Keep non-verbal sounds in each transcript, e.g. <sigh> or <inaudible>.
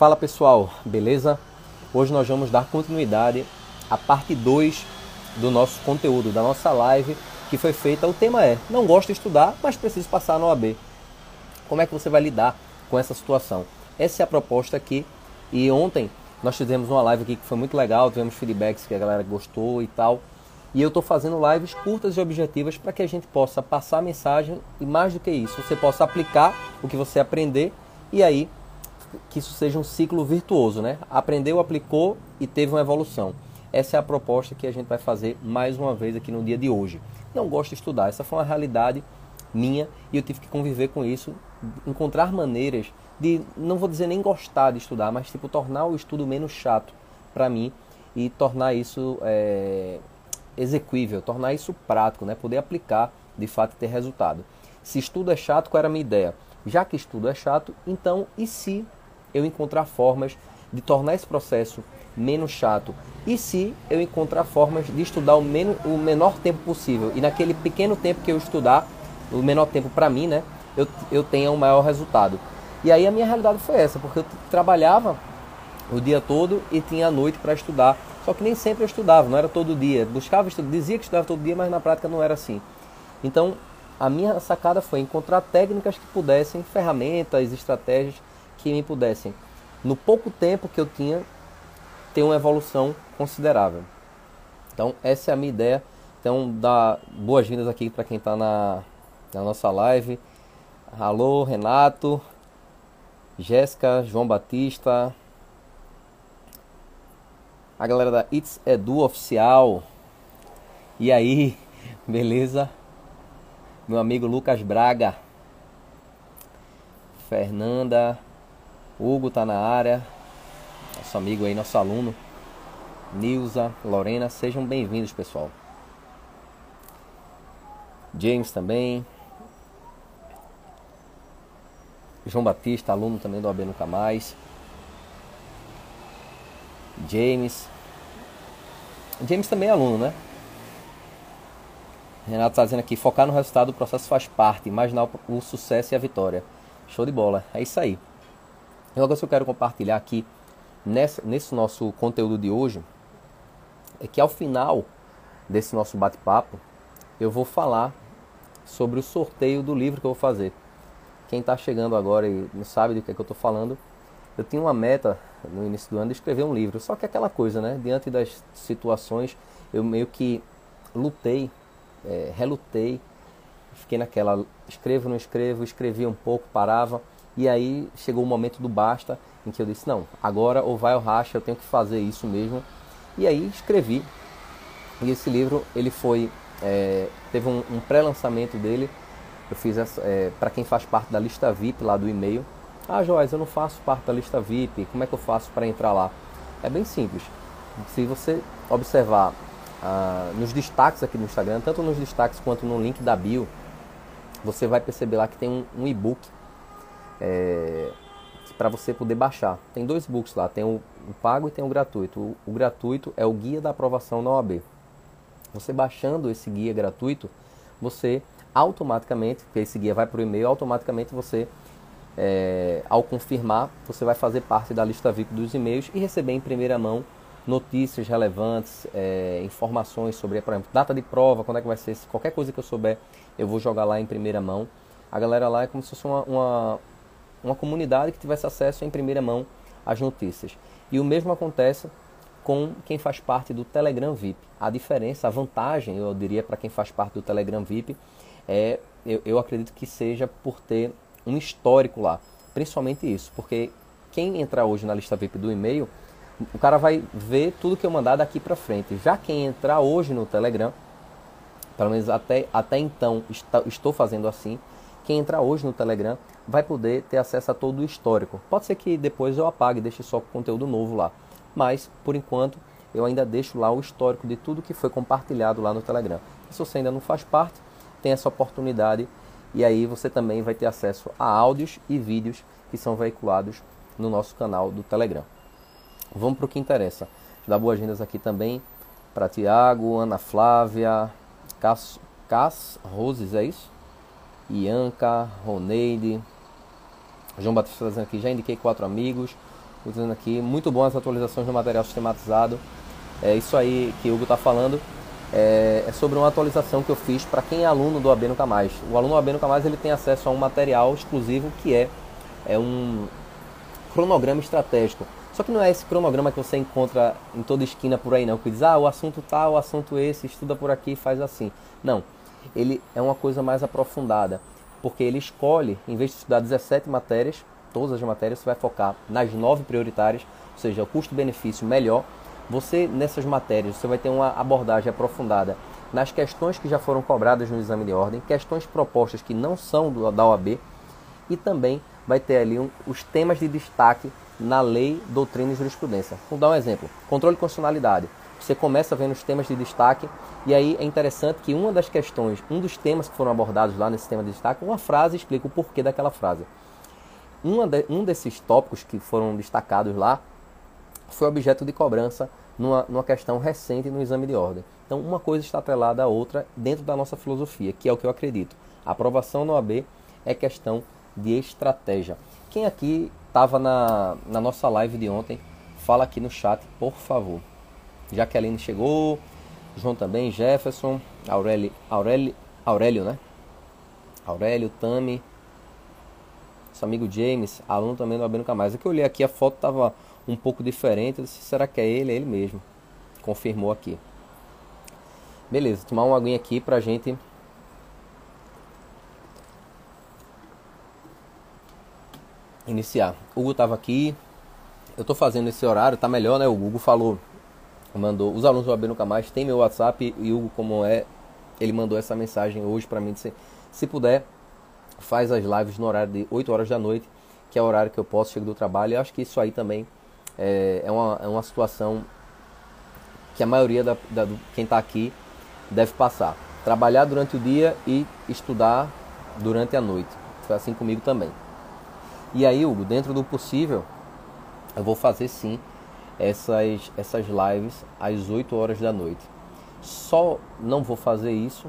Fala pessoal, beleza? Hoje nós vamos dar continuidade à parte 2 do nosso conteúdo, da nossa live que foi feita. O tema é: não gosto de estudar, mas preciso passar no OAB. Como é que você vai lidar com essa situação? Essa é a proposta aqui. E ontem nós fizemos uma live aqui que foi muito legal, tivemos feedbacks que a galera gostou e tal. E eu estou fazendo lives curtas e objetivas para que a gente possa passar a mensagem e mais do que isso, você possa aplicar o que você aprender e aí que isso seja um ciclo virtuoso, né? Aprendeu, aplicou e teve uma evolução. Essa é a proposta que a gente vai fazer mais uma vez aqui no dia de hoje. Não gosto de estudar, essa foi uma realidade minha e eu tive que conviver com isso, encontrar maneiras de, não vou dizer nem gostar de estudar, mas tipo tornar o estudo menos chato para mim e tornar isso é, execuível, tornar isso prático, né? poder aplicar de fato ter resultado. Se estudo é chato, qual era a minha ideia? Já que estudo é chato, então e se eu encontrar formas de tornar esse processo menos chato? E se eu encontrar formas de estudar o, menos, o menor tempo possível? E naquele pequeno tempo que eu estudar, o menor tempo para mim, né? Eu, eu tenha um maior resultado. E aí a minha realidade foi essa, porque eu trabalhava o dia todo e tinha a noite para estudar. Só que nem sempre eu estudava, não era todo dia. Buscava estudar, dizia que estudava todo dia, mas na prática não era assim. Então, a minha sacada foi encontrar técnicas que pudessem, ferramentas, estratégias que me pudessem, no pouco tempo que eu tinha, ter uma evolução considerável. Então, essa é a minha ideia. Então, dá boas-vindas aqui para quem está na, na nossa live. Alô, Renato, Jéssica, João Batista, a galera da It's Edu Oficial. E aí, <laughs> beleza? Meu amigo Lucas Braga, Fernanda, Hugo tá na área, nosso amigo aí, nosso aluno, Nilza, Lorena, sejam bem-vindos, pessoal. James também. João Batista, aluno também do AB Nunca Mais. James. James também é aluno, né? Renato está dizendo aqui, focar no resultado, o processo faz parte, imaginar o sucesso e a vitória. Show de bola, é isso aí. Uma coisa que eu quero compartilhar aqui nesse nosso conteúdo de hoje é que ao final desse nosso bate-papo eu vou falar sobre o sorteio do livro que eu vou fazer. Quem está chegando agora e não sabe do que, é que eu estou falando, eu tinha uma meta no início do ano de escrever um livro. Só que aquela coisa, né? Diante das situações, eu meio que lutei, é, relutei, fiquei naquela, escrevo, não escrevo, escrevia um pouco, parava. E aí chegou o momento do basta, em que eu disse, não, agora ou vai ou racha, eu tenho que fazer isso mesmo. E aí escrevi. E esse livro, ele foi, é, teve um, um pré-lançamento dele. Eu fiz é, para quem faz parte da lista VIP lá do e-mail. Ah, Joás, eu não faço parte da lista VIP, como é que eu faço para entrar lá? É bem simples. Se você observar ah, nos destaques aqui no Instagram, tanto nos destaques quanto no link da bio, você vai perceber lá que tem um, um e-book é, para você poder baixar. Tem dois books lá, tem o, o pago e tem o gratuito. O, o, gratuito é o guia da aprovação da OAB. Você baixando esse guia gratuito, você automaticamente, porque esse guia vai para o e-mail, automaticamente você, é, ao confirmar, você vai fazer parte da lista VIP dos e-mails e receber em primeira mão notícias relevantes, é, informações sobre, por exemplo, data de prova, quando é que vai ser, qualquer coisa que eu souber, eu vou jogar lá em primeira mão. A galera lá é como se fosse uma, uma, uma comunidade que tivesse acesso em primeira mão às notícias. E o mesmo acontece com quem faz parte do Telegram VIP. A diferença, a vantagem, eu diria, para quem faz parte do Telegram VIP é, eu, eu acredito que seja por ter um histórico lá. Principalmente isso, porque quem entrar hoje na lista VIP do e-mail, o cara vai ver tudo que eu mandar daqui para frente. Já quem entrar hoje no Telegram, pelo menos até, até então está, estou fazendo assim, quem entrar hoje no Telegram vai poder ter acesso a todo o histórico. Pode ser que depois eu apague, deixe só conteúdo novo lá. Mas, por enquanto, eu ainda deixo lá o histórico de tudo que foi compartilhado lá no Telegram. Se você ainda não faz parte, tem essa oportunidade e aí você também vai ter acesso a áudios e vídeos que são veiculados no nosso canal do Telegram. Vamos para o que interessa. Dar boas-vindas aqui também para Tiago, Ana Flávia, Cass, Cass Roses, é isso? Ianca, Roneide, João Batista dizendo aqui, já indiquei quatro amigos. dizendo aqui, muito bom as atualizações do material sistematizado. É isso aí que o Hugo está falando. É, é, sobre uma atualização que eu fiz para quem é aluno do AB Nunca Mais. O aluno do AB Nunca Mais ele tem acesso a um material exclusivo que é, é um cronograma estratégico. Só que não é esse cronograma que você encontra em toda esquina por aí não, que diz, ah, o assunto tal, o assunto esse, estuda por aqui, faz assim. Não, ele é uma coisa mais aprofundada, porque ele escolhe, em vez de estudar 17 matérias, todas as matérias, você vai focar nas nove prioritárias, ou seja, o custo-benefício melhor. Você, nessas matérias, você vai ter uma abordagem aprofundada nas questões que já foram cobradas no exame de ordem, questões propostas que não são do, da OAB, e também vai ter ali um, os temas de destaque na lei, doutrina e jurisprudência. Vou dar um exemplo: controle de constitucionalidade. Você começa vendo os temas de destaque, e aí é interessante que uma das questões, um dos temas que foram abordados lá nesse tema de destaque, uma frase explica o porquê daquela frase. De, um desses tópicos que foram destacados lá foi objeto de cobrança numa, numa questão recente no exame de ordem. Então, uma coisa está atrelada à outra dentro da nossa filosofia, que é o que eu acredito. A aprovação no AB é questão de estratégia. Quem aqui estava na, na nossa live de ontem, fala aqui no chat, por favor. Jaqueline chegou, João também, Jefferson, Aurélio, Aurélio, Aurélio né? Aurélio, Tami, nosso amigo James, aluno também do AB Nunca Mais. É que eu olhei aqui, a foto estava um pouco diferente. Eu disse, será que é ele? É ele mesmo. Confirmou aqui. Beleza, tomar uma aguinha aqui pra gente iniciar. O Hugo estava aqui. Eu estou fazendo esse horário, tá melhor, né? O Hugo falou, mandou. Os alunos do AB Nunca Mais tem meu WhatsApp e Hugo, como é, ele mandou essa mensagem hoje para mim. Disse, se puder, faz as lives no horário de 8 horas da noite, que é o horário que eu posso chegar do trabalho. E acho que isso aí também é, é, uma, é uma situação que a maioria da, da quem está aqui deve passar. Trabalhar durante o dia e estudar durante a noite. Foi assim comigo também. E aí, Hugo, dentro do possível, eu vou fazer sim essas, essas lives às 8 horas da noite. Só não vou fazer isso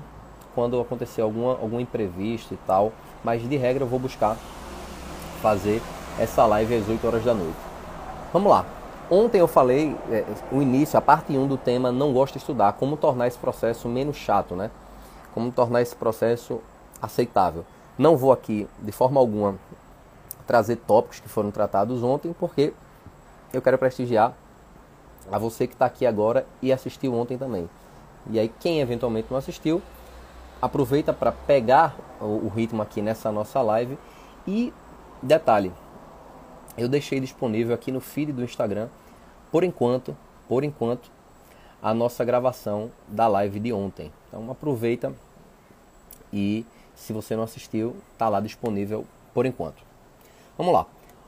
quando acontecer alguma, algum imprevisto e tal, mas de regra eu vou buscar fazer essa live às 8 horas da noite. Vamos lá. Ontem eu falei é, o início, a parte 1 do tema não gosto de estudar, como tornar esse processo menos chato, né? Como tornar esse processo aceitável. Não vou aqui de forma alguma trazer tópicos que foram tratados ontem, porque eu quero prestigiar a você que está aqui agora e assistiu ontem também. E aí quem eventualmente não assistiu, aproveita para pegar o, ritmo aqui nessa nossa live e detalhe, eu deixei disponível aqui no feed do Instagram, por enquanto, por enquanto, a nossa gravação da live de ontem. Então aproveita e se você não assistiu, está lá disponível por enquanto. Vamos lá.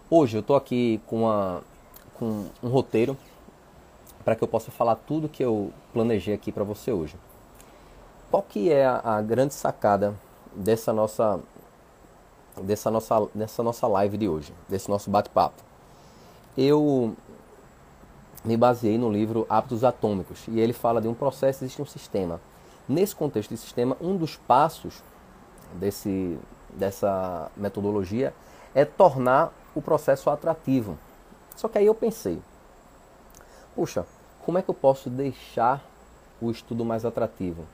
Hoje eu estou aqui com, uma, com um roteiro para que eu possa falar tudo que eu planejei aqui para você hoje. Qual que é a, a grande sacada dessa nossa dessa nossa dessa nossa live de hoje, desse nosso bate-papo? Eu me baseei no livro Hábitos Atômicos e ele fala de um processo, existe um sistema. Nesse contexto de sistema, um dos passos desse, dessa metodologia é tornar o processo atrativo. Só que aí eu pensei, puxa, como é que eu posso deixar o estudo mais atrativo?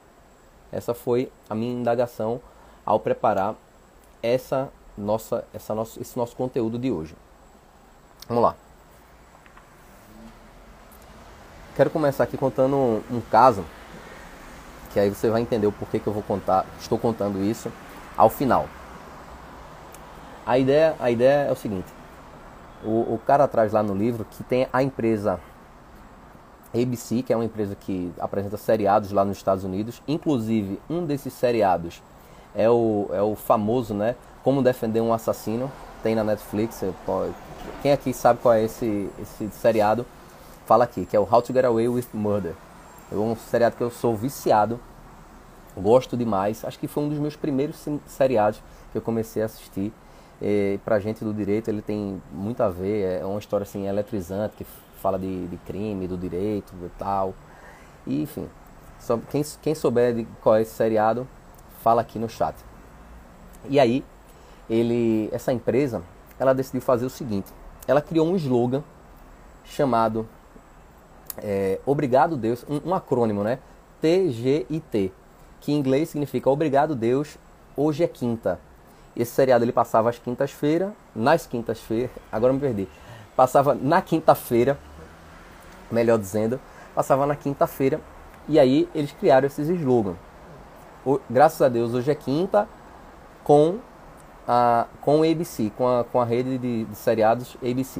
Essa foi a minha indagação ao preparar essa nossa, essa nosso, esse nosso conteúdo de hoje. Vamos lá. Quero começar aqui contando um, um caso, que aí você vai entender o porquê que eu vou contar, estou contando isso ao final. A ideia, a ideia é o seguinte: o, o cara traz lá no livro que tem a empresa ABC, que é uma empresa que apresenta seriados lá nos Estados Unidos. Inclusive, um desses seriados é o, é o famoso, né? Como Defender um Assassino. Tem na Netflix. Quem aqui sabe qual é esse, esse seriado? Fala aqui, que é o How to Get Away with Murder. É um seriado que eu sou viciado. Gosto demais. Acho que foi um dos meus primeiros seriados que eu comecei a assistir. E pra gente do direito ele tem muito a ver. É uma história assim eletrizante que fala de, de crime, do direito e tal. E, enfim, só, quem, quem souber de qual é esse seriado, fala aqui no chat. E aí, ele, essa empresa, ela decidiu fazer o seguinte: ela criou um slogan chamado é, Obrigado Deus, um, um acrônimo, né? TGIT, que em inglês significa Obrigado Deus, hoje é quinta. Esse seriado ele passava às quintas-feiras, nas quintas-feiras, agora me perdi. Passava na quinta-feira, melhor dizendo, passava na quinta-feira, e aí eles criaram esses slogans. Graças a Deus, hoje é quinta, com a, com o ABC, com a, com a rede de, de seriados ABC.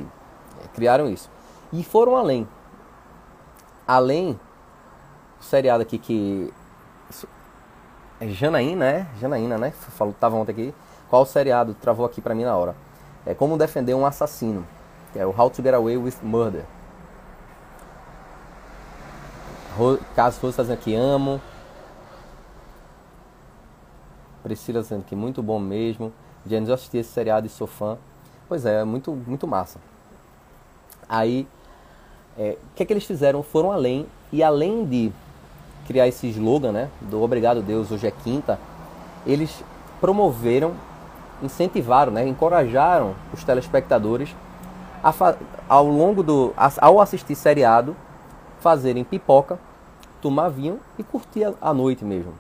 É, criaram isso. E foram além. Além, o seriado aqui que. É Janaína, né? Janaína, né? Falou, tava ontem aqui. Qual seriado? Travou aqui pra mim na hora. É Como Defender um Assassino. Que é o How to Get Away with Murder. Caso fosse fazendo aqui, amo. Priscila dizendo que muito bom mesmo. James, eu assisti esse seriado e sou fã. Pois é, muito, muito massa. Aí, é, o que é que eles fizeram? Foram além, e além de criar esse slogan, né, do Obrigado Deus, hoje é quinta, eles promoveram, incentivaram, né, encorajaram os telespectadores a, ao longo do, ao assistir seriado, fazerem pipoca, tomar vinho e curtir a, a noite mesmo.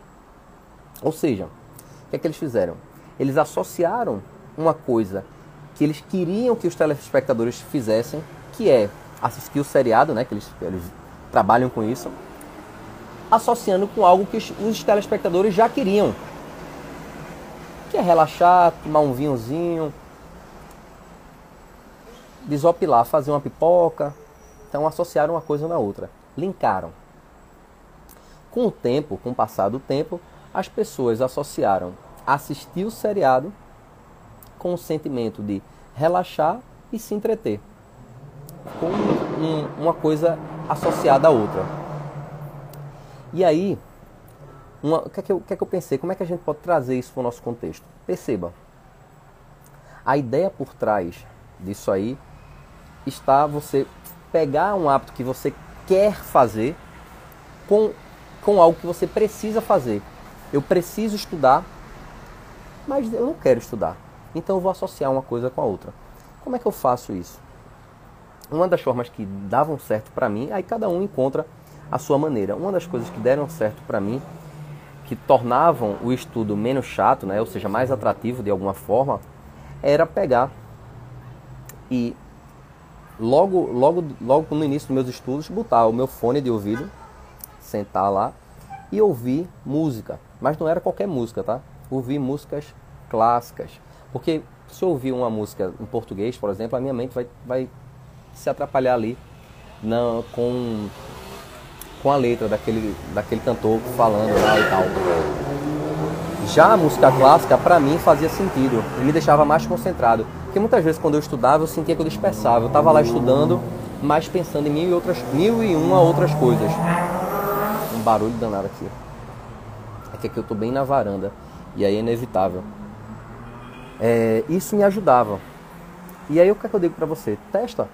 Ou seja, o que é que eles fizeram? Eles associaram uma coisa que eles queriam que os telespectadores fizessem, que é assistir o seriado, né, que eles, eles trabalham com isso, associando com algo que os, os telespectadores já queriam, que é relaxar, tomar um vinhozinho, desopilar, fazer uma pipoca. Então associaram uma coisa na outra, linkaram. Com o tempo, com o passar do tempo, as pessoas associaram assistir o seriado com o sentimento de relaxar e se entreter. Com um, uma coisa associada à outra. E aí, uma, o, que é que eu, o que é que eu pensei? Como é que a gente pode trazer isso para o nosso contexto? Perceba, a ideia por trás disso aí está você pegar um hábito que você quer fazer com, com algo que você precisa fazer. Eu preciso estudar mas eu não quero estudar. Então eu vou associar uma coisa com a outra. Como é que eu faço isso? Uma das formas que davam certo para mim, aí cada um encontra a sua maneira. Uma das coisas que deram certo para mim, que tornavam o estudo menos chato, né, ou seja, mais atrativo de alguma forma, era pegar e logo, logo, logo no início dos meus estudos, botar o meu fone de ouvido, sentar lá e ouvir música. Mas não era qualquer música, tá? Ouvir músicas clássicas. Porque se eu ouvir uma música em português, por exemplo, a minha mente vai, vai se atrapalhar ali na, com, com a letra daquele, daquele cantor falando lá e tal. Já a música clássica, para mim, fazia sentido e me deixava mais concentrado. Porque muitas vezes, quando eu estudava, eu sentia que eu dispersava. Eu estava lá estudando, mas pensando em mil e, outras, mil e uma outras coisas. Um barulho danado aqui. É que aqui eu estou bem na varanda. E aí é inevitável. É, isso me ajudava. E aí o que, é que eu digo para você? Testa,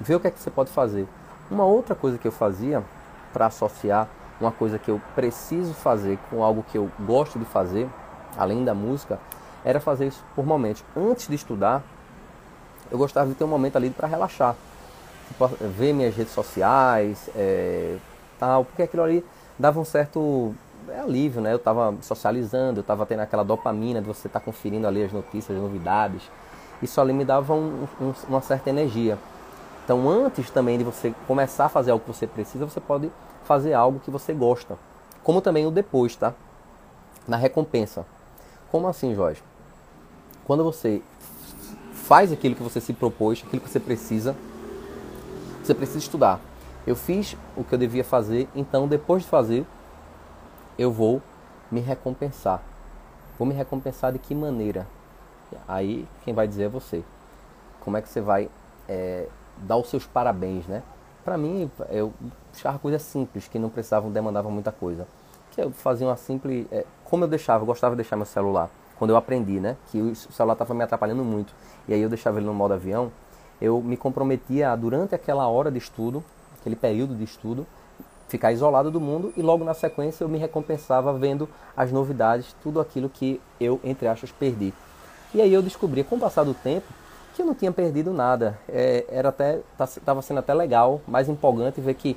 vê o que é que você pode fazer. Uma outra coisa que eu fazia para associar uma coisa que eu preciso fazer com algo que eu gosto de fazer, além da música, era fazer isso por momentos. Antes de estudar, eu gostava de ter um momento ali para relaxar. Tipo, ver minhas redes sociais, é, tal, porque aquilo ali dava um certo é alívio, né? Eu estava socializando, eu estava tendo aquela dopamina de você estar tá conferindo ali as notícias, as novidades. Isso ali me dava um, um, uma certa energia. Então, antes também de você começar a fazer algo que você precisa, você pode fazer algo que você gosta. Como também o depois, tá? Na recompensa. Como assim, Jorge? Quando você faz aquilo que você se propôs, aquilo que você precisa, você precisa estudar. Eu fiz o que eu devia fazer, então depois de fazer, eu vou me recompensar. Vou me recompensar de que maneira? Aí quem vai dizer é você. Como é que você vai é, dar os seus parabéns, né? Para mim, eu achava coisas simples, que não precisavam, demandavam muita coisa. Que eu fazia uma simples... É, como eu deixava, eu gostava de deixar meu celular. Quando eu aprendi, né? Que o celular estava me atrapalhando muito. E aí eu deixava ele no modo avião. Eu me comprometia a, durante aquela hora de estudo, aquele período de estudo, ficar isolado do mundo e logo na sequência eu me recompensava vendo as novidades, tudo aquilo que eu, entre aspas, perdi. E aí eu descobri, com o passar do tempo, que eu não tinha perdido nada. É, era até estava sendo até legal, mais empolgante ver que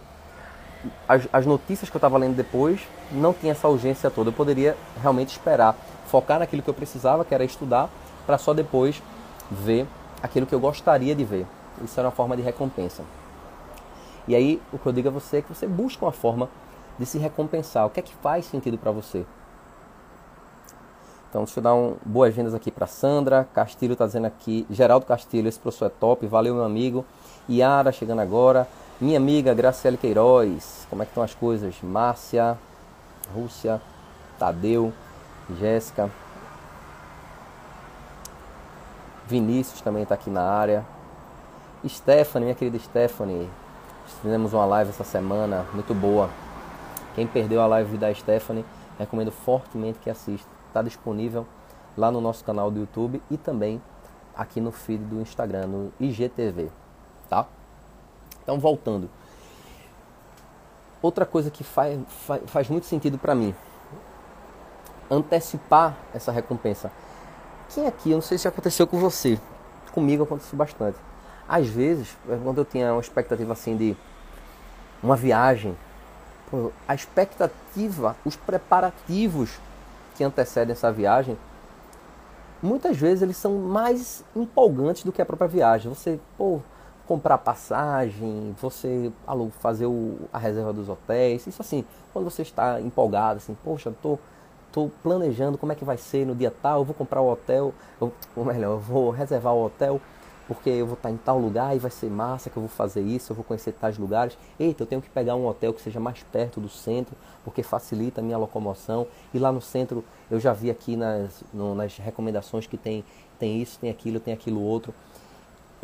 as, as notícias que eu estava lendo depois não tinha essa urgência toda. Eu poderia realmente esperar, focar naquilo que eu precisava, que era estudar, para só depois ver aquilo que eu gostaria de ver. Isso era uma forma de recompensa. E aí o que eu digo a você é que você busca uma forma de se recompensar. O que é que faz sentido para você? Então, deixa eu dar um boas-vindas aqui para Sandra. Castilho está dizendo aqui. Geraldo Castilho, esse professor é top. Valeu, meu amigo. Yara chegando agora. Minha amiga Graciele Queiroz. Como é que estão as coisas? Márcia, Rússia, Tadeu, Jéssica. Vinícius também está aqui na área. Stephanie, minha querida Stephanie. Fizemos uma live essa semana, muito boa. Quem perdeu a live da Stephanie, recomendo fortemente que assista está disponível lá no nosso canal do YouTube e também aqui no feed do Instagram, no IGTV, tá? Então, voltando. Outra coisa que faz, faz, faz muito sentido para mim, antecipar essa recompensa. Quem aqui, eu não sei se aconteceu com você, comigo aconteceu bastante. Às vezes, quando eu tinha uma expectativa assim de uma viagem, a expectativa, os preparativos que antecedem essa viagem, muitas vezes eles são mais empolgantes do que a própria viagem. Você, pô, comprar passagem, você fazer o, a reserva dos hotéis, isso assim, quando você está empolgado, assim, poxa, tô, tô planejando como é que vai ser no dia tal, eu vou comprar o hotel, ou, ou melhor, eu vou reservar o hotel porque eu vou estar em tal lugar e vai ser massa que eu vou fazer isso, eu vou conhecer tais lugares. Eita, eu tenho que pegar um hotel que seja mais perto do centro, porque facilita a minha locomoção. E lá no centro, eu já vi aqui nas, no, nas recomendações que tem, tem isso, tem aquilo, tem aquilo outro.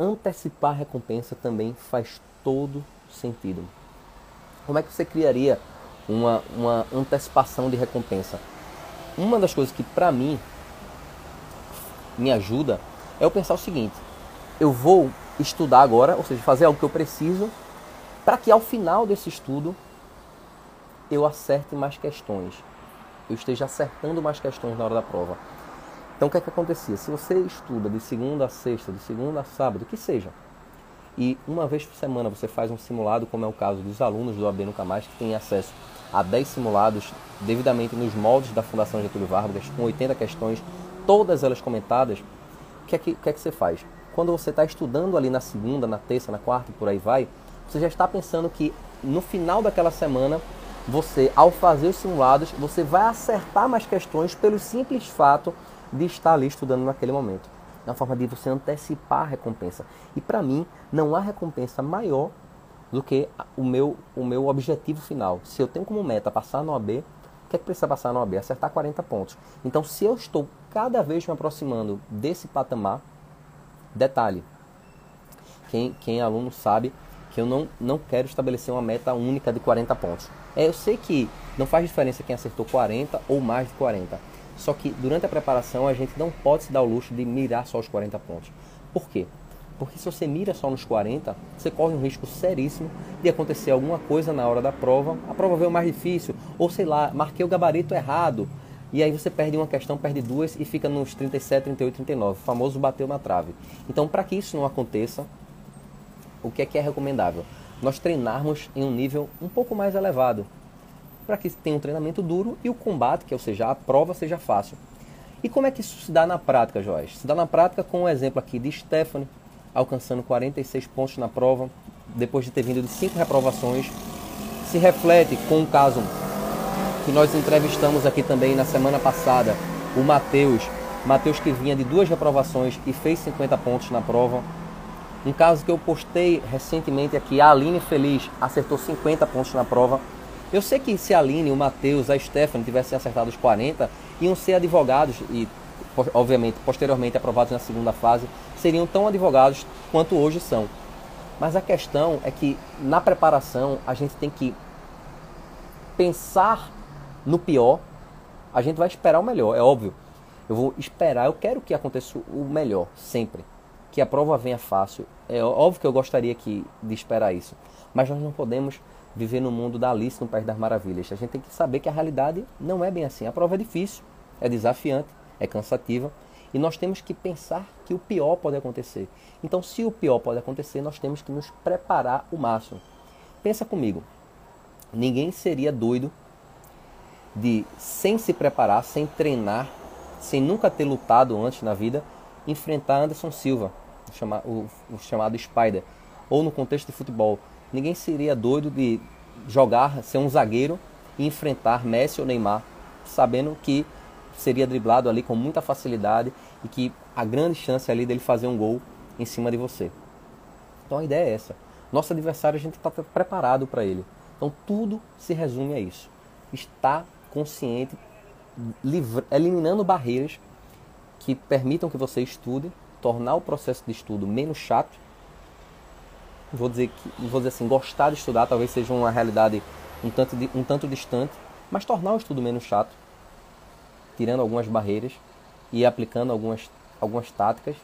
Antecipar a recompensa também faz todo sentido. Como é que você criaria uma, uma antecipação de recompensa? Uma das coisas que para mim me ajuda é eu pensar o seguinte: eu vou estudar agora, ou seja, fazer algo que eu preciso, para que ao final desse estudo eu acerte mais questões. Eu esteja acertando mais questões na hora da prova. Então o que é que acontecia? Se você estuda de segunda a sexta, de segunda a sábado, que seja, e uma vez por semana você faz um simulado, como é o caso dos alunos do AB Nunca Mais, que têm acesso a 10 simulados devidamente nos moldes da Fundação Getúlio Vargas, com 80 questões, todas elas comentadas, o que é que, o que, é que você faz? Quando você está estudando ali na segunda, na terça, na quarta e por aí vai, você já está pensando que no final daquela semana, você, ao fazer os simulados, você vai acertar mais questões pelo simples fato de estar ali estudando naquele momento. É uma forma de você antecipar a recompensa. E para mim, não há recompensa maior do que o meu, o meu objetivo final. Se eu tenho como meta passar no AB, o que é que precisa passar no AB? Acertar 40 pontos. Então, se eu estou cada vez me aproximando desse patamar, Detalhe: quem, quem é aluno sabe que eu não, não quero estabelecer uma meta única de 40 pontos. É, eu sei que não faz diferença quem acertou 40 ou mais de 40. Só que durante a preparação a gente não pode se dar o luxo de mirar só os 40 pontos. Por quê? Porque se você mira só nos 40, você corre um risco seríssimo de acontecer alguma coisa na hora da prova, a prova veio mais difícil, ou sei lá, marquei o gabarito errado, e aí você perde uma questão, perde duas e fica nos 37, 38, 39. O famoso bateu na trave. Então, para que isso não aconteça, o que é que é recomendável? Nós treinarmos em um nível um pouco mais elevado. Para que tenha um treinamento duro e o combate, que ou seja, a prova seja fácil. E como é que isso se dá na prática, Joás? Se dá na prática com o um exemplo aqui de Stephanie, alcançando 46 pontos na prova, depois de ter vindo de 5 reprovações. Se reflete com um caso que nós entrevistamos aqui também na semana passada, o Matheus. Matheus que vinha de duas reprovações e fez 50 pontos na prova. Um caso que eu postei recentemente aqui, a Aline Feliz acertou 50 pontos na prova. Eu sei que se a Aline, o Matheus, a Stephanie tivessem acertado os 40, iam ser advogados e, obviamente, posteriormente aprovados na segunda fase, seriam tão advogados quanto hoje são. Mas a questão é que na preparação a gente tem que pensar no pior, a gente vai esperar o melhor, é óbvio. Eu vou esperar, eu quero que aconteça o melhor, sempre. Que a prova venha fácil. É óbvio que eu gostaria que, de esperar isso. Mas nós não podemos viver no mundo da Alice no País das Maravilhas. A gente tem que saber que a realidade não é bem assim. A prova é difícil, é desafiante, é cansativa. E nós temos que pensar que o pior pode acontecer. Então, se o pior pode acontecer, nós temos que nos preparar o máximo. Pensa comigo. Ninguém seria doido de, sem se preparar, sem treinar, sem nunca ter lutado antes na vida, enfrentar Anderson Silva, o, chamado Spider, ou no contexto de futebol. Ninguém seria doido de jogar, ser um zagueiro e enfrentar Messi ou Neymar, sabendo que seria driblado ali com muita facilidade e que a grande chance ali dele fazer um gol em cima de você. Então a ideia é essa. Nosso adversário a gente está preparado para ele. Então tudo se resume a isso. Estar consciente, eliminando barreiras que permitam que você estude, tornar o processo de estudo menos chato. Vou dizer que, vou dizer assim, gostar de estudar talvez seja uma realidade um tanto, um tanto distante, mas tornar o estudo menos chato, tirando algumas barreiras e aplicando algumas, algumas táticas,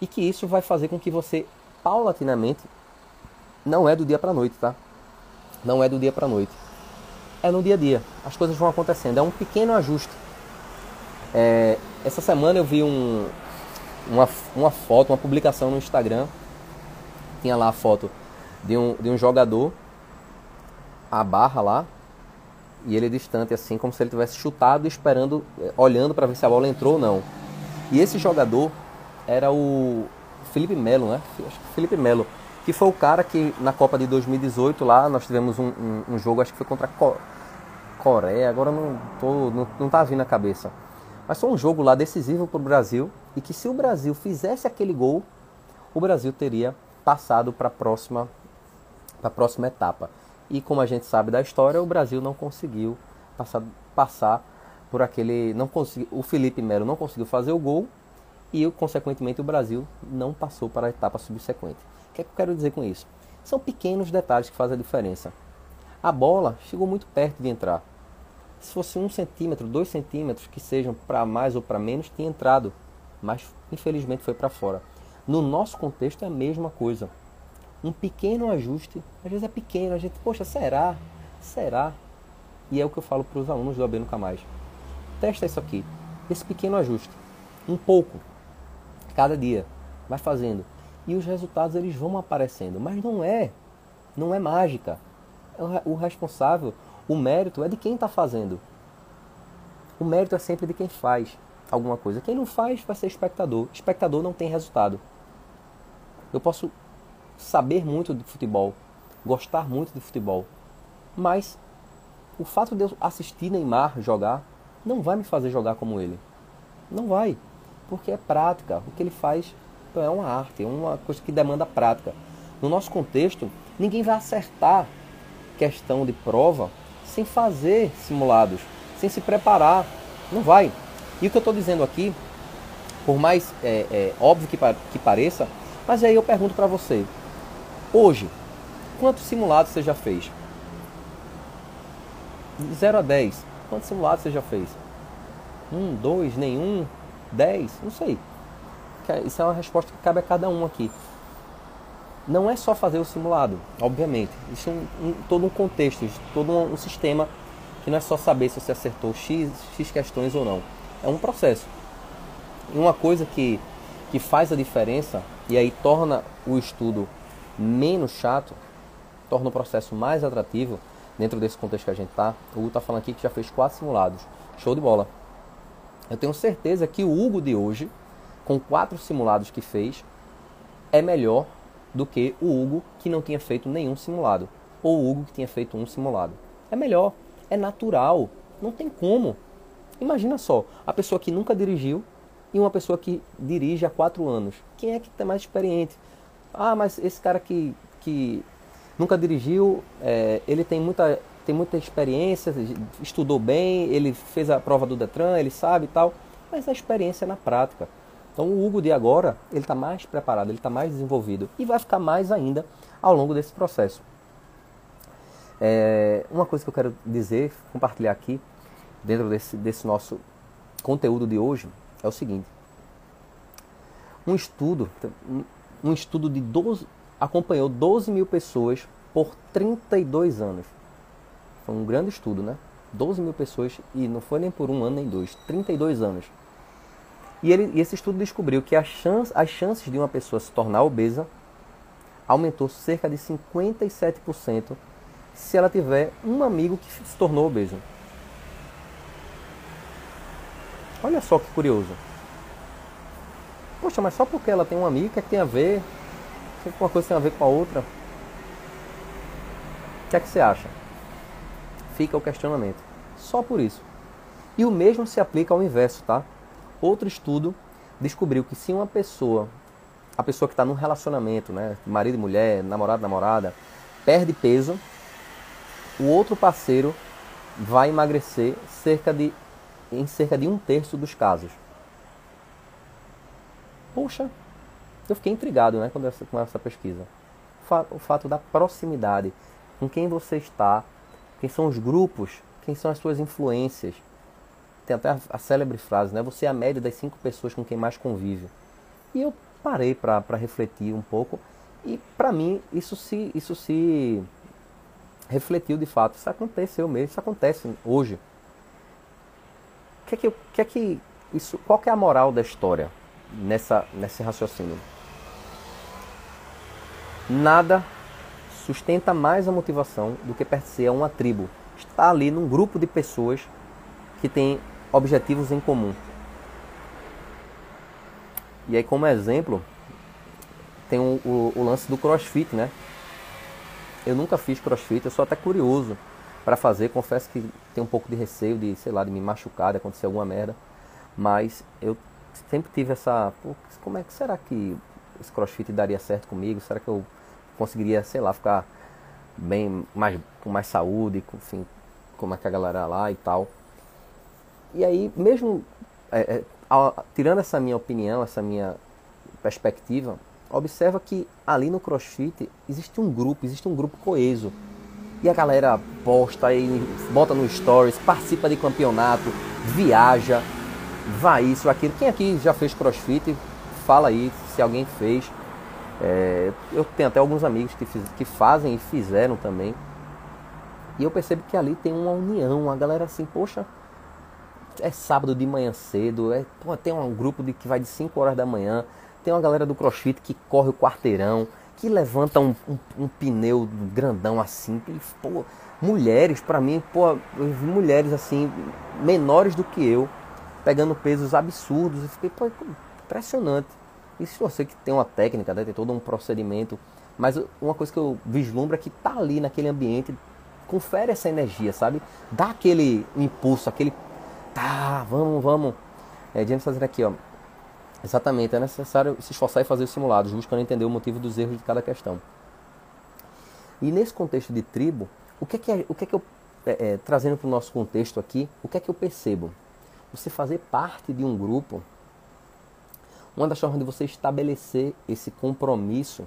e que isso vai fazer com que você paulatinamente não é do dia para noite, tá? Não é do dia para noite. É no dia a dia. As coisas vão acontecendo. É um pequeno ajuste. É, essa semana eu vi um, uma, uma foto, uma publicação no Instagram. Tinha lá a foto de um, de um jogador, a barra lá, e ele distante assim, como se ele tivesse chutado, esperando, é, olhando para ver se a bola entrou ou não. E esse jogador era o Felipe Melo, né? Felipe Melo que foi o cara que na Copa de 2018 lá nós tivemos um, um, um jogo, acho que foi contra a Coreia, agora não, tô, não, não tá vindo na cabeça. Mas foi um jogo lá decisivo para o Brasil e que se o Brasil fizesse aquele gol, o Brasil teria passado para a próxima, a próxima etapa. E como a gente sabe da história, o Brasil não conseguiu passar, passar por aquele. não conseguiu, O Felipe Melo não conseguiu fazer o gol e, consequentemente, o Brasil não passou para a etapa subsequente que, é que eu quero dizer com isso? São pequenos detalhes que fazem a diferença. A bola chegou muito perto de entrar. Se fosse um centímetro, dois centímetros, que sejam para mais ou para menos, tinha entrado. Mas infelizmente foi para fora. No nosso contexto é a mesma coisa. Um pequeno ajuste, às vezes é pequeno, a gente, poxa, será? Será? E é o que eu falo para os alunos do AB Nunca Mais. Testa isso aqui, esse pequeno ajuste. Um pouco, cada dia. Vai fazendo e os resultados eles vão aparecendo. Mas não é, não é mágica. O responsável, o mérito é de quem está fazendo. O mérito é sempre de quem faz alguma coisa. Quem não faz vai ser espectador. Espectador não tem resultado. Eu posso saber muito de futebol, gostar muito de futebol, mas o fato de eu assistir Neymar jogar não vai me fazer jogar como ele. Não vai, porque é prática. O que ele faz é uma arte, é uma coisa que demanda prática. No nosso contexto, ninguém vai acertar questão de prova sem fazer simulados, sem se preparar. Não vai. E o que eu estou dizendo aqui, por mais é, é, óbvio que, que pareça, mas aí eu pergunto para você: hoje, quantos simulados você já fez? De 0 a 10, quantos simulados você já fez? Um, dois, nenhum, dez, não sei. É, isso é uma resposta que cabe a cada um aqui. Não é só fazer o simulado, obviamente. Isso é um, um, todo um contexto, todo um, um, sistema que não é só saber se você acertou X, X questões ou não. É um processo. E uma coisa que, que faz a diferença e aí torna o estudo menos chato, torna o processo mais atrativo dentro desse contexto que a gente está. O Hugo está falando aqui que já fez quatro simulados. Show de bola. Eu tenho certeza que o Hugo de hoje com quatro simulados que fez, é melhor do que o Hugo que não tinha feito nenhum simulado, ou o Hugo que tinha feito um simulado. É melhor, é natural, não tem como. Imagina só, a pessoa que nunca dirigiu e uma pessoa que dirige há quatro anos. Quem é que está mais experiente? Ah, mas esse cara que, que nunca dirigiu, é, ele tem muita, tem muita experiência, estudou bem, ele fez a prova do Detran, ele sabe e tal, mas a experiência é na prática. Então o Hugo de agora, ele está mais preparado, ele está mais desenvolvido e vai ficar mais ainda ao longo desse processo. É, uma coisa que eu quero dizer, compartilhar aqui, dentro desse, desse nosso conteúdo de hoje, é o seguinte. Um estudo, um estudo de 12, acompanhou 12 mil pessoas por 32 anos. Foi um grande estudo, né? 12 mil pessoas, e não foi nem por um ano nem dois, 32 anos E, ele, e esse estudo descobriu que chance, as chances de uma pessoa se tornar obesa aumentou cerca de 57% se ela tiver um amigo que se tornou obeso. Olha só que curioso. Poxa, mas só porque ela tem um amigo, o que, é que tem a ver? O que, uma coisa tem a ver com a outra? O que é que você acha? Fica o questionamento. Só por isso. E o mesmo se aplica ao inverso, tá? Outro estudo descobriu que se uma pessoa, a pessoa que está num relacionamento, né, marido e mulher, namorado, namorada, perde peso, o outro parceiro vai emagrecer cerca de, em cerca de um terço dos casos. Poxa, eu fiquei intrigado né, com, essa, com essa pesquisa. O fato da proximidade, com quem você está, quem são os grupos, quem são as suas influências. Tem até a, a célebre frase, né? Você é a média das cinco pessoas com quem mais convive. E eu parei para refletir um pouco e para mim isso se, isso se refletiu de fato. Isso aconteceu mesmo, isso acontece hoje. Que é que, que é que isso, qual que é a moral da história nessa, nesse raciocínio? Nada sustenta mais a motivação do que pertencer a uma tribo. Está ali num grupo de pessoas que têm objetivos em comum. E aí, como exemplo, tem o, o, o lance do crossfit, né? Eu nunca fiz crossfit, eu sou até curioso para fazer. Confesso que tenho um pouco de receio de, sei lá, de me machucar, de acontecer alguma merda. Mas eu sempre tive essa. Como é que será que esse crossfit daria certo comigo? Será que eu conseguiria, sei lá, ficar bem, mais, com mais saúde, com, enfim, como é que a galera lá e tal. E aí, mesmo é, é, tirando essa minha opinião, essa minha perspectiva, observa que ali no CrossFit existe um grupo, existe um grupo coeso. E a galera posta aí, bota no stories, participa de campeonato, viaja, vai isso, aquilo. Quem aqui já fez CrossFit, fala aí se alguém fez. É, eu tenho até alguns amigos que, fiz, que fazem e fizeram também. E eu percebo que ali tem uma união, a galera assim, poxa, é sábado de manhã cedo, é, pô, tem um grupo de, que vai de 5 horas da manhã, tem uma galera do crossfit que corre o quarteirão, que levanta um, um, um pneu grandão assim. Pô, mulheres, para mim, pô, mulheres assim, menores do que eu, pegando pesos absurdos. Eu fiquei, pô, impressionante. E se você que tem uma técnica, né, tem todo um procedimento, mas uma coisa que eu vislumbro é que tá ali naquele ambiente, confere essa energia, sabe? Dá aquele impulso, aquele tá, vamos, vamos. É, James fazendo aqui, ó. Exatamente, é necessário se esforçar e fazer os simulados, buscando entender o motivo dos erros de cada questão. E nesse contexto de tribo, o que é que, é, o que, é que eu, é, é, trazendo para o nosso contexto aqui, o que é que eu percebo? Você fazer parte de um grupo, uma das formas de você estabelecer esse compromisso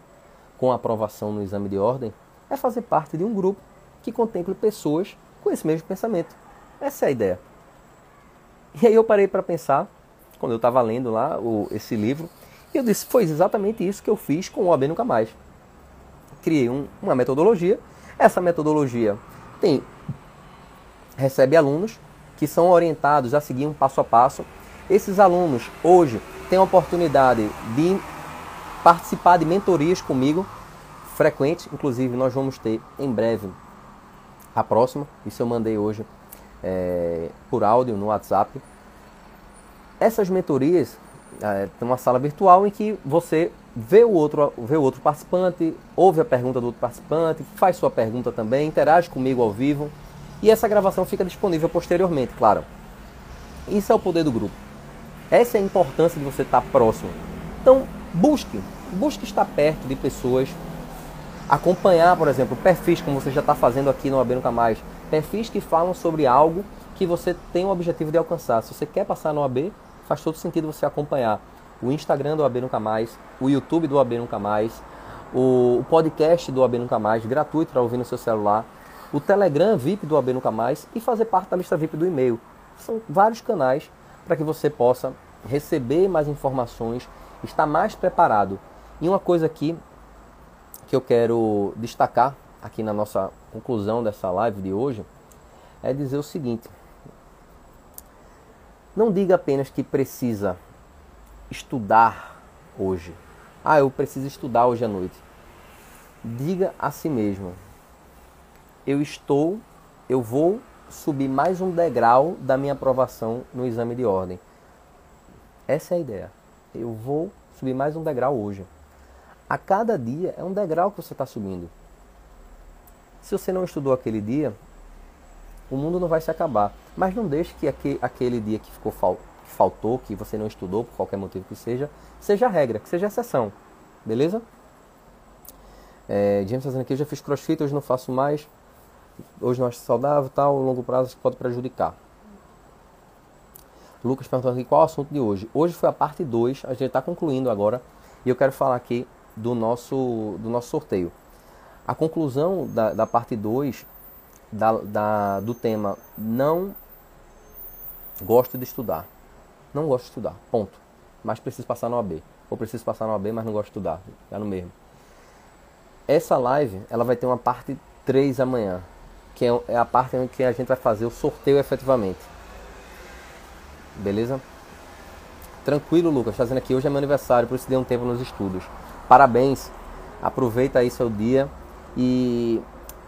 com a aprovação no exame de ordem é fazer parte de um grupo que contemple pessoas com esse mesmo pensamento. Essa é a ideia. E aí eu parei para pensar quando eu estava lendo lá o, esse livro. E eu disse, foi exatamente isso que eu fiz com o OAB Nunca Mais. Criei um, uma metodologia. Essa metodologia tem recebe alunos que são orientados a seguir um passo a passo. Esses alunos hoje têm a oportunidade de participar de mentorias comigo frequentes. Inclusive, nós vamos ter em breve a próxima. Isso eu mandei hoje é, por áudio no WhatsApp. Essas mentorias é, tem uma sala virtual em que você vê o outro, vê o outro participante, ouve a pergunta do outro participante, faz sua pergunta também, interage comigo ao vivo e essa gravação fica disponível posteriormente, claro. Isso é o poder do grupo. Essa é a importância de você estar próximo. Então, busque, busque estar perto de pessoas, acompanhar, por exemplo, perfis como você já está fazendo aqui no AB Nunca Mais, perfis que falam sobre algo que você tem o objetivo de alcançar. Se você quer passar no AB, faz todo sentido você acompanhar o Instagram do AB Nunca Mais, o YouTube do AB Nunca Mais, o, podcast do AB Nunca Mais, gratuito para ouvir no seu celular, o Telegram VIP do AB Nunca Mais e fazer parte da lista VIP do e-mail. São vários canais para que você possa receber mais informações, estar mais preparado. E uma coisa aqui que eu quero destacar aqui na nossa conclusão dessa live de hoje é dizer o seguinte: não diga apenas que precisa estudar hoje. Ah, eu preciso estudar hoje à noite. Diga a si mesmo: eu estou, eu vou subir mais um degrau da minha aprovação no exame de ordem. Essa é a ideia. Eu vou subir mais um degrau hoje. A cada dia é um degrau que você está subindo. Se você não estudou aquele dia, o mundo não vai se acabar. Mas não deixe que aquele dia que ficou fal que faltou, que você não estudou por qualquer motivo que seja, seja regra, que seja exceção. Beleza? É, James fazendo aqui, eu já fiz crossfit, hoje não faço mais. Hoje não acho saudável, tal, longo prazo pode prejudicar. Lucas perguntando aqui qual é o assunto de hoje. Hoje foi a parte 2, a gente está concluindo agora e eu quero falar aqui do nosso, do nosso sorteio. A conclusão da, da parte 2 da, da, do tema não gosto de estudar. Não gosto de estudar, ponto. Mas preciso passar no AB. Ou preciso passar no AB, mas não gosto de estudar. É no mesmo. Essa live ela vai ter uma parte 3 amanhã, que é, é a parte em que a gente vai fazer o sorteio efetivamente. Beleza? Tranquilo, Lucas. Fazendo aqui hoje é meu aniversário, por isso dei um tempo nos estudos. Parabéns. Aproveita aí seu dia e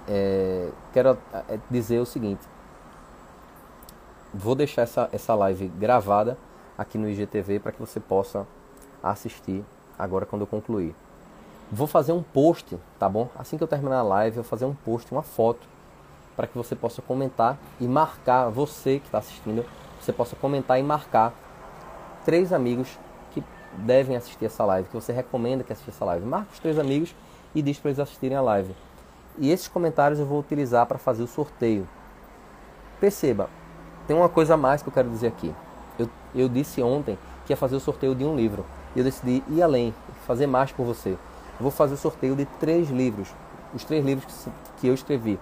é, quero é, dizer o seguinte. Vou deixar essa, essa live gravada aqui no IGTV para que você possa assistir agora quando eu concluir. Vou fazer um post, tá bom? Assim que eu terminar a live, eu vou fazer um post, uma foto, para que você possa comentar e marcar, você que está assistindo, você possa comentar e marcar três amigos que devem assistir essa live, que você recomenda que assista essa live. Marca os três amigos e diz para eles assistirem a live. E esses comentários eu vou utilizar para fazer o sorteio. Perceba, tem uma coisa a mais que eu quero dizer aqui. Eu, eu disse ontem que ia fazer o sorteio de um livro. E eu decidi ir além, fazer mais por você. Vou fazer o sorteio de três livros. Os três livros que, que eu escrevi.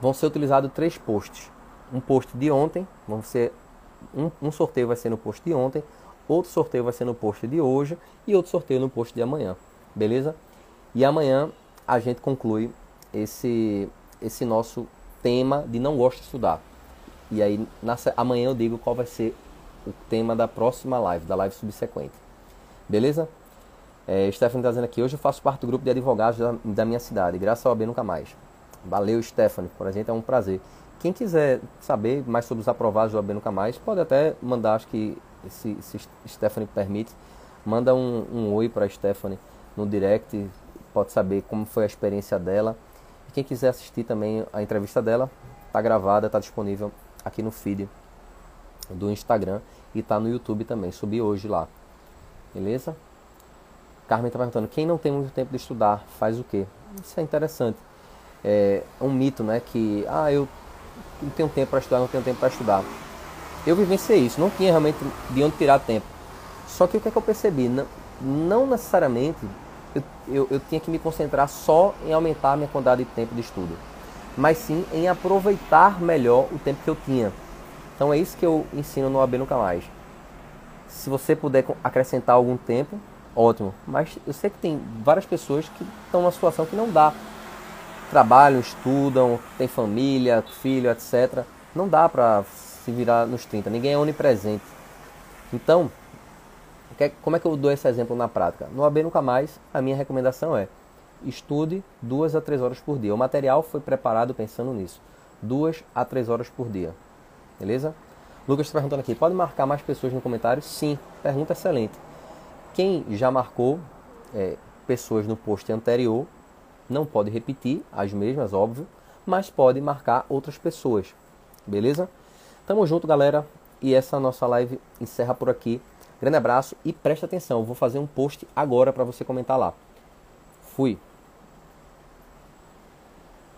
Vão ser utilizados três posts. Um post de ontem, vão ser um, um sorteio vai ser no post de ontem, outro sorteio vai ser no post de hoje e outro sorteio no post de amanhã, beleza? E amanhã a gente conclui esse esse nosso tema de não gosto de estudar. E aí na, amanhã eu digo qual vai ser o tema da próxima live, da live subsequente. Beleza? É, Stephanie está dizendo aqui, hoje eu faço parte do grupo de advogados da, da minha cidade, graças ao AB Nunca Mais. Valeu, Stephanie, por a gente é um prazer. Quem quiser saber mais sobre os aprovados do AB Nunca Mais, pode até mandar, acho que se, se Stephanie permite, manda um, um oi para Stephanie no direct, pode saber como foi a experiência dela. E quem quiser assistir também a entrevista dela, está gravada, está disponível aqui no feed do Instagram e está no YouTube também. Subi hoje lá. Beleza? Carmen está perguntando: quem não tem muito tempo de estudar faz o quê? Isso é interessante. É um mito, né? Que ah, eu não tenho tempo para estudar, não tenho tempo para estudar. Eu vivenciei isso, não tinha realmente de onde tirar tempo. Só que o que, é que eu percebi? Não, não necessariamente eu, eu, eu, tinha que me concentrar só em aumentar a minha quantidade de tempo de estudo, mas sim em aproveitar melhor o tempo que eu tinha. Então é isso que eu ensino no AB Nunca Mais. Se você puder acrescentar algum tempo, ótimo. Mas eu sei que tem várias pessoas que estão numa situação que não dá trabalham, estudam, tem família, filho, etc. Não dá para se virar nos 30, ninguém é onipresente. Então, como é que eu dou esse exemplo na prática? No AB Nunca Mais, a minha recomendação é estude duas a três horas por dia. O material foi preparado pensando nisso. Duas a três horas por dia. Beleza? Lucas está perguntando aqui, pode marcar mais pessoas no comentário? Sim, pergunta excelente. Quem já marcou é, pessoas no post anterior não pode repetir as mesmas, óbvio, mas pode marcar outras pessoas. Beleza? Tamo junto, galera. E essa nossa live encerra por aqui. Grande abraço e preste atenção, vou fazer um post agora para você comentar lá. Fui.